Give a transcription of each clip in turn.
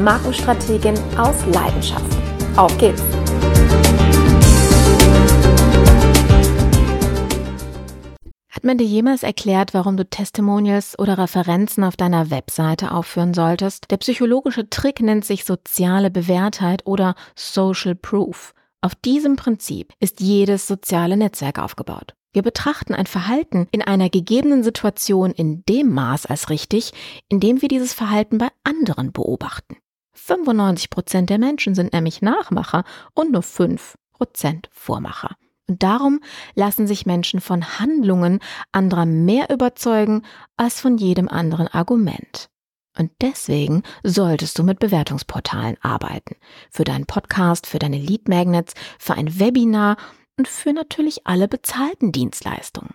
Markenstrategin aus Leidenschaft. Auf geht's! Hat man dir jemals erklärt, warum du Testimonials oder Referenzen auf deiner Webseite aufführen solltest? Der psychologische Trick nennt sich soziale Bewährtheit oder Social Proof. Auf diesem Prinzip ist jedes soziale Netzwerk aufgebaut. Wir betrachten ein Verhalten in einer gegebenen Situation in dem Maß als richtig, in dem wir dieses Verhalten bei anderen beobachten. 95 Prozent der Menschen sind nämlich Nachmacher und nur 5 Prozent Vormacher. Und darum lassen sich Menschen von Handlungen anderer mehr überzeugen als von jedem anderen Argument. Und deswegen solltest du mit Bewertungsportalen arbeiten. Für deinen Podcast, für deine Lead Magnets, für ein Webinar und für natürlich alle bezahlten Dienstleistungen.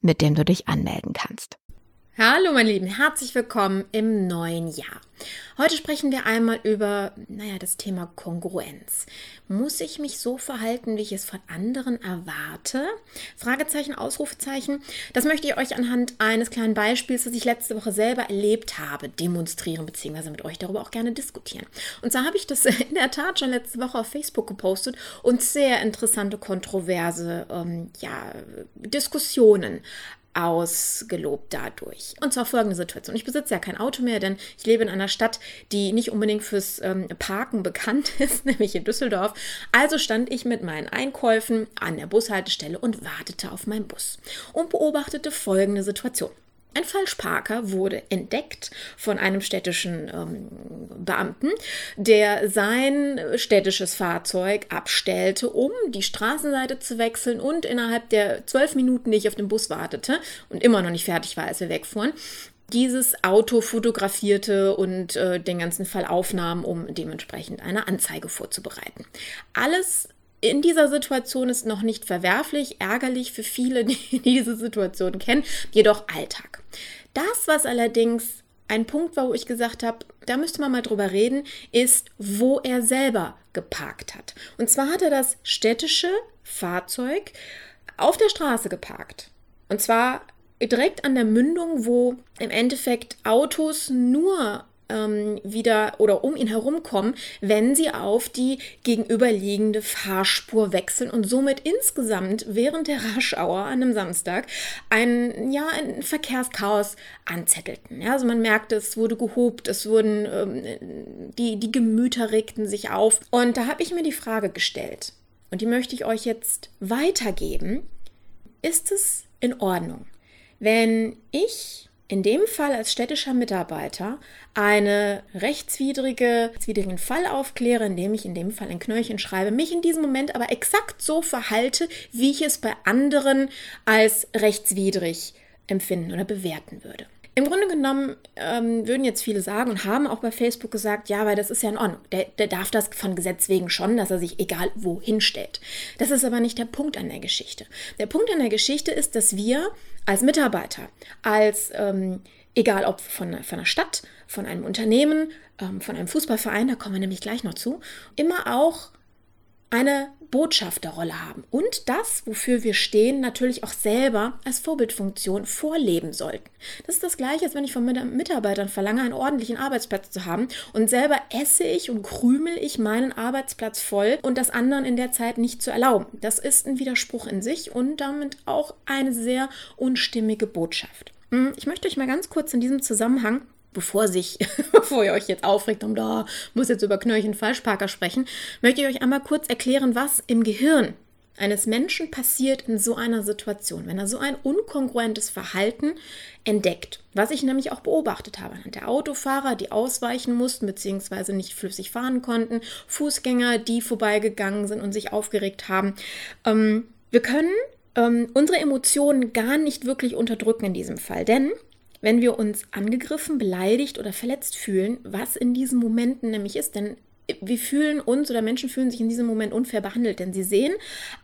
mit dem du dich anmelden kannst. Hallo meine Lieben, herzlich willkommen im neuen Jahr. Heute sprechen wir einmal über, naja, das Thema Kongruenz. Muss ich mich so verhalten, wie ich es von anderen erwarte? Fragezeichen, Ausrufezeichen. Das möchte ich euch anhand eines kleinen Beispiels, das ich letzte Woche selber erlebt habe, demonstrieren bzw. mit euch darüber auch gerne diskutieren. Und zwar habe ich das in der Tat schon letzte Woche auf Facebook gepostet und sehr interessante, kontroverse ähm, ja, Diskussionen ausgelobt dadurch. Und zwar folgende Situation. Ich besitze ja kein Auto mehr, denn ich lebe in einer Stadt, die nicht unbedingt fürs ähm, Parken bekannt ist, nämlich in Düsseldorf. Also stand ich mit meinen Einkäufen an der Bushaltestelle und wartete auf meinen Bus und beobachtete folgende Situation. Ein Falschparker wurde entdeckt von einem städtischen ähm, Beamten, der sein städtisches Fahrzeug abstellte, um die Straßenseite zu wechseln und innerhalb der zwölf Minuten, die ich auf den Bus wartete und immer noch nicht fertig war, als wir wegfuhren, dieses Auto fotografierte und äh, den ganzen Fall aufnahm, um dementsprechend eine Anzeige vorzubereiten. Alles in dieser Situation ist noch nicht verwerflich, ärgerlich für viele, die diese Situation kennen, jedoch Alltag. Das, was allerdings ein Punkt war, wo ich gesagt habe, da müsste man mal drüber reden, ist, wo er selber geparkt hat. Und zwar hat er das städtische Fahrzeug auf der Straße geparkt. Und zwar direkt an der Mündung, wo im Endeffekt Autos nur ähm, wieder oder um ihn herum kommen, wenn sie auf die gegenüberliegende Fahrspur wechseln und somit insgesamt während der Raschauer an einem Samstag ein, ja, ein Verkehrschaos anzettelten. Ja, also man merkte, es wurde gehobt, es wurden, ähm, die, die Gemüter regten sich auf. Und da habe ich mir die Frage gestellt, und die möchte ich euch jetzt weitergeben. Ist es in Ordnung, wenn ich in dem Fall als städtischer Mitarbeiter eine rechtswidrige, rechtswidrigen Fall aufkläre, indem ich in dem Fall ein Knöllchen schreibe, mich in diesem Moment aber exakt so verhalte, wie ich es bei anderen als rechtswidrig empfinden oder bewerten würde. Im Grunde genommen ähm, würden jetzt viele sagen und haben auch bei Facebook gesagt, ja, weil das ist ja in Ordnung. Der, der darf das von Gesetz wegen schon, dass er sich egal wohin stellt. Das ist aber nicht der Punkt an der Geschichte. Der Punkt an der Geschichte ist, dass wir als Mitarbeiter, als ähm, egal ob von, von einer Stadt, von einem Unternehmen, ähm, von einem Fußballverein, da kommen wir nämlich gleich noch zu, immer auch eine Botschafterrolle haben und das, wofür wir stehen, natürlich auch selber als Vorbildfunktion vorleben sollten. Das ist das Gleiche, als wenn ich von Mitarbeitern verlange, einen ordentlichen Arbeitsplatz zu haben und selber esse ich und krümel ich meinen Arbeitsplatz voll und das anderen in der Zeit nicht zu erlauben. Das ist ein Widerspruch in sich und damit auch eine sehr unstimmige Botschaft. Hm, ich möchte euch mal ganz kurz in diesem Zusammenhang bevor sich, bevor ihr euch jetzt aufregt und da muss jetzt über Knöllchen Falschparker sprechen, möchte ich euch einmal kurz erklären, was im Gehirn eines Menschen passiert in so einer Situation, wenn er so ein unkongruentes Verhalten entdeckt. Was ich nämlich auch beobachtet habe der Autofahrer, die ausweichen mussten bzw. nicht flüssig fahren konnten, Fußgänger, die vorbeigegangen sind und sich aufgeregt haben. Ähm, wir können ähm, unsere Emotionen gar nicht wirklich unterdrücken in diesem Fall, denn wenn wir uns angegriffen, beleidigt oder verletzt fühlen, was in diesen Momenten nämlich ist, denn wir fühlen uns oder Menschen fühlen sich in diesem Moment unfair behandelt, denn sie sehen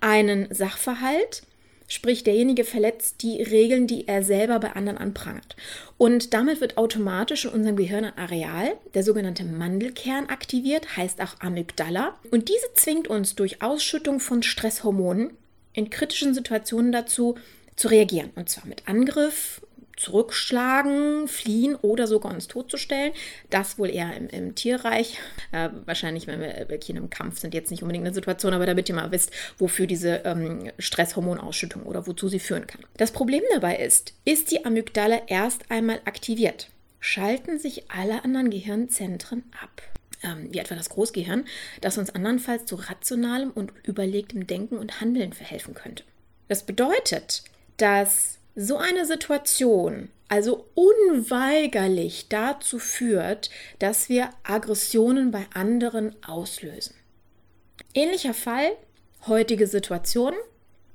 einen Sachverhalt, sprich derjenige verletzt die Regeln, die er selber bei anderen anprangert. Und damit wird automatisch in unserem Gehirn ein Areal, der sogenannte Mandelkern, aktiviert, heißt auch Amygdala. Und diese zwingt uns durch Ausschüttung von Stresshormonen in kritischen Situationen dazu, zu reagieren. Und zwar mit Angriff, zurückschlagen, fliehen oder sogar uns totzustellen. Das wohl eher im, im Tierreich. Äh, wahrscheinlich, wenn wir wirklich in einem Kampf sind, jetzt nicht unbedingt eine Situation, aber damit ihr mal wisst, wofür diese ähm, Stresshormonausschüttung oder wozu sie führen kann. Das Problem dabei ist, ist die Amygdala erst einmal aktiviert, schalten sich alle anderen Gehirnzentren ab ähm, wie etwa das Großgehirn, das uns andernfalls zu rationalem und überlegtem Denken und Handeln verhelfen könnte. Das bedeutet, dass so eine Situation also unweigerlich dazu führt, dass wir Aggressionen bei anderen auslösen. Ähnlicher Fall, heutige Situation,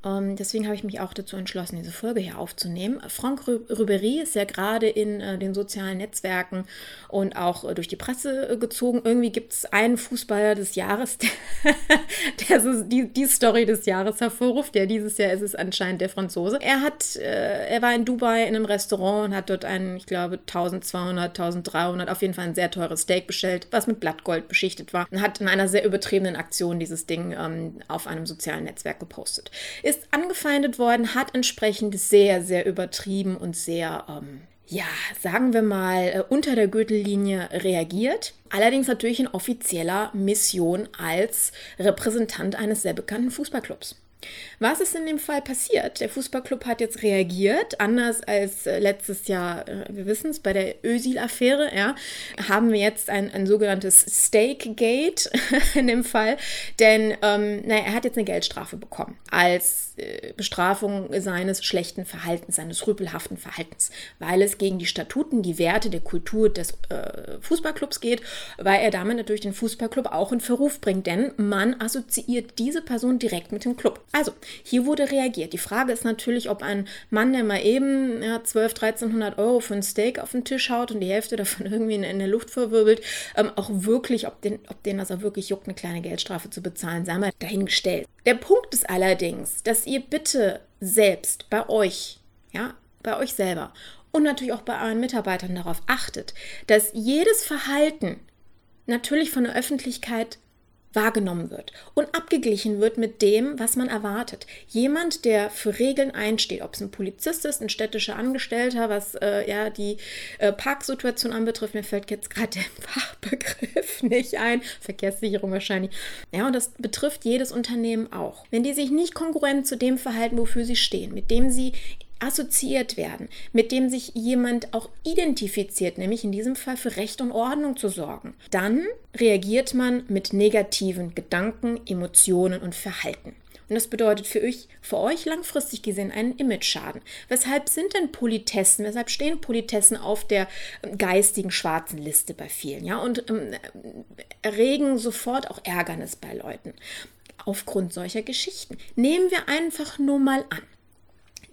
deswegen habe ich mich auch dazu entschlossen, diese Folge hier aufzunehmen. Franck Ribéry ist ja gerade in äh, den sozialen Netzwerken und auch äh, durch die Presse äh, gezogen. Irgendwie gibt es einen Fußballer des Jahres, der, der die, die, Story des Jahres hervorruft. Der dieses Jahr ist es anscheinend der Franzose. Er hat, er war in Dubai in einem Restaurant und hat dort ein, ich glaube, 1200, 1300, auf jeden Fall ein sehr teures Steak bestellt, was mit Blattgold beschichtet war und hat in einer sehr übertriebenen Aktion dieses Ding ähm, auf einem sozialen Netzwerk gepostet ist angefeindet worden, hat entsprechend sehr, sehr übertrieben und sehr, ähm, ja, sagen wir mal, äh, unter der Gürtellinie reagiert. Allerdings natürlich in offizieller Mission als Repräsentant eines sehr bekannten Fußballclubs. Was ist in dem Fall passiert? Der Fußballclub hat jetzt reagiert, anders als äh, letztes Jahr, äh, wir wissen es, bei der Ösil-Affäre, ja, haben wir jetzt ein, ein sogenanntes Stake-Gate in dem Fall, denn ähm, naja, er hat jetzt eine Geldstrafe bekommen als Bestrafung seines schlechten Verhaltens, seines rüpelhaften Verhaltens, weil es gegen die Statuten, die Werte der Kultur des äh, Fußballclubs geht, weil er damit natürlich den Fußballclub auch in Verruf bringt, denn man assoziiert diese Person direkt mit dem Club. Also, hier wurde reagiert. Die Frage ist natürlich, ob ein Mann, der mal eben ja, 12, 1300 Euro für ein Steak auf den Tisch haut und die Hälfte davon irgendwie in, in der Luft verwirbelt, ähm, auch wirklich, ob den, ob den das auch wirklich juckt, eine kleine Geldstrafe zu bezahlen, sei mal dahingestellt. Der Punkt ist allerdings, dass ihr bitte selbst bei euch, ja, bei euch selber und natürlich auch bei euren Mitarbeitern darauf achtet, dass jedes Verhalten natürlich von der Öffentlichkeit wahrgenommen wird und abgeglichen wird mit dem, was man erwartet. Jemand, der für Regeln einsteht, ob es ein Polizist ist, ein städtischer Angestellter, was äh, ja die äh, Parksituation anbetrifft, mir fällt jetzt gerade der Fachbegriff nicht ein, Verkehrssicherung wahrscheinlich. Ja, und das betrifft jedes Unternehmen auch. Wenn die sich nicht konkurrent zu dem verhalten, wofür sie stehen, mit dem sie assoziiert werden, mit dem sich jemand auch identifiziert, nämlich in diesem Fall für Recht und Ordnung zu sorgen, dann reagiert man mit negativen Gedanken, Emotionen und Verhalten. Und das bedeutet für euch, für euch langfristig gesehen einen Image-Schaden. Weshalb sind denn Politessen, weshalb stehen Politessen auf der ähm, geistigen schwarzen Liste bei vielen, ja, und ähm, erregen sofort auch Ärgernis bei Leuten. Aufgrund solcher Geschichten. Nehmen wir einfach nur mal an.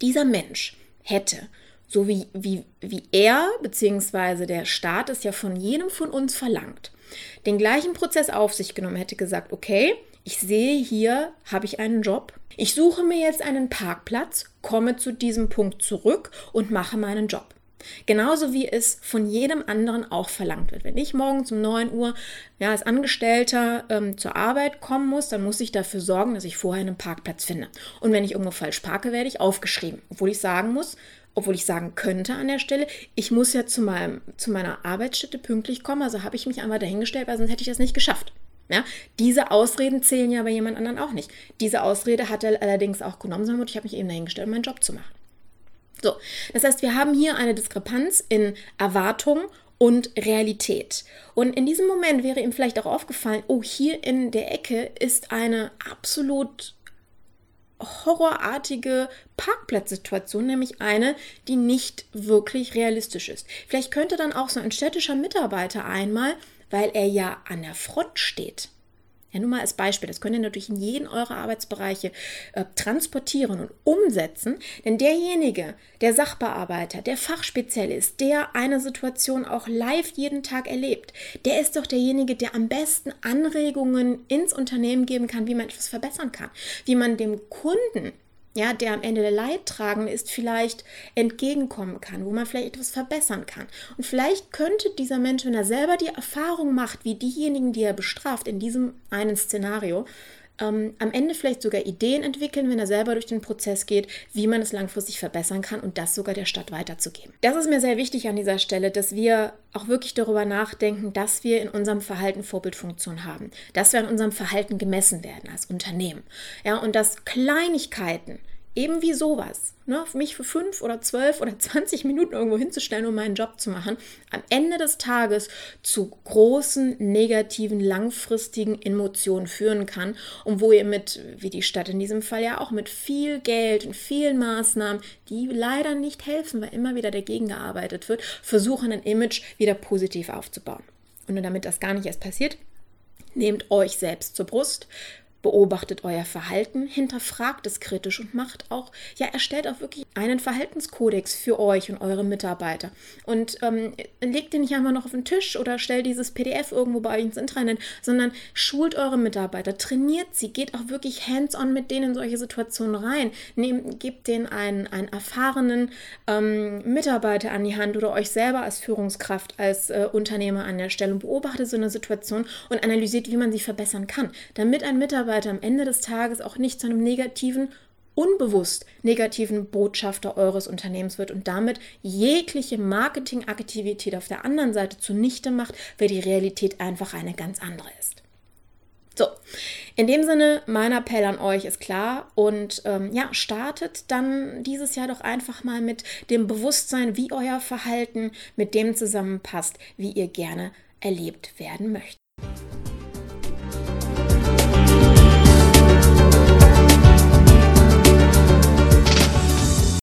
Dieser Mensch hätte, so wie, wie, wie er bzw. der Staat es ja von jedem von uns verlangt, den gleichen Prozess auf sich genommen, hätte gesagt, okay, ich sehe hier, habe ich einen Job. Ich suche mir jetzt einen Parkplatz, komme zu diesem Punkt zurück und mache meinen Job. Genauso wie es von jedem anderen auch verlangt wird. Wenn ich morgens um 9 Uhr ja, als Angestellter ähm, zur Arbeit kommen muss, dann muss ich dafür sorgen, dass ich vorher einen Parkplatz finde. Und wenn ich irgendwo falsch parke, werde ich aufgeschrieben. Obwohl ich sagen muss, obwohl ich sagen könnte an der Stelle, ich muss ja zu, meinem, zu meiner Arbeitsstätte pünktlich kommen, also habe ich mich einfach dahingestellt, weil sonst hätte ich das nicht geschafft. Ja, diese Ausreden zählen ja bei jemand anderen auch nicht. Diese Ausrede hat er allerdings auch genommen, sondern ich habe mich eben dahingestellt, um meinen Job zu machen. So, das heißt, wir haben hier eine Diskrepanz in Erwartung und Realität. Und in diesem Moment wäre ihm vielleicht auch aufgefallen, oh, hier in der Ecke ist eine absolut horrorartige Parkplatzsituation, nämlich eine, die nicht wirklich realistisch ist. Vielleicht könnte dann auch so ein städtischer Mitarbeiter einmal, weil er ja an der Front steht, ja, nur mal als Beispiel, das könnt ihr natürlich in jeden eurer Arbeitsbereiche äh, transportieren und umsetzen, denn derjenige, der Sachbearbeiter, der Fachspezialist, der eine Situation auch live jeden Tag erlebt, der ist doch derjenige, der am besten Anregungen ins Unternehmen geben kann, wie man etwas verbessern kann, wie man dem Kunden ja, der am Ende der Leidtragende ist, vielleicht entgegenkommen kann, wo man vielleicht etwas verbessern kann. Und vielleicht könnte dieser Mensch, wenn er selber die Erfahrung macht, wie diejenigen, die er bestraft, in diesem einen Szenario, ähm, am Ende vielleicht sogar Ideen entwickeln, wenn er selber durch den Prozess geht, wie man es langfristig verbessern kann und das sogar der Stadt weiterzugeben. Das ist mir sehr wichtig an dieser Stelle, dass wir auch wirklich darüber nachdenken, dass wir in unserem Verhalten Vorbildfunktion haben, dass wir an unserem Verhalten gemessen werden als Unternehmen. Ja, und dass Kleinigkeiten, Eben wie sowas. Ne, mich für fünf oder zwölf oder zwanzig Minuten irgendwo hinzustellen, um meinen Job zu machen, am Ende des Tages zu großen, negativen, langfristigen Emotionen führen kann und wo ihr mit, wie die Stadt in diesem Fall ja auch, mit viel Geld und vielen Maßnahmen, die leider nicht helfen, weil immer wieder dagegen gearbeitet wird, versuchen, ein Image wieder positiv aufzubauen. Und damit das gar nicht erst passiert, nehmt euch selbst zur Brust, beobachtet euer Verhalten, hinterfragt es kritisch und macht auch, ja, erstellt auch wirklich einen Verhaltenskodex für euch und eure Mitarbeiter. Und ähm, legt den nicht einfach noch auf den Tisch oder stellt dieses PDF irgendwo bei euch ins Intranet, sondern schult eure Mitarbeiter, trainiert sie, geht auch wirklich hands-on mit denen in solche Situationen rein. Nehmt, gebt denen einen, einen erfahrenen ähm, Mitarbeiter an die Hand oder euch selber als Führungskraft, als äh, Unternehmer an der Stelle und beobachtet so eine Situation und analysiert, wie man sie verbessern kann, damit ein Mitarbeiter Mitarbeiter am Ende des Tages auch nicht zu einem negativen, unbewusst negativen Botschafter eures Unternehmens wird und damit jegliche Marketingaktivität auf der anderen Seite zunichte macht, weil die Realität einfach eine ganz andere ist. So, in dem Sinne, mein Appell an euch ist klar und ähm, ja, startet dann dieses Jahr doch einfach mal mit dem Bewusstsein, wie euer Verhalten mit dem zusammenpasst, wie ihr gerne erlebt werden möchtet.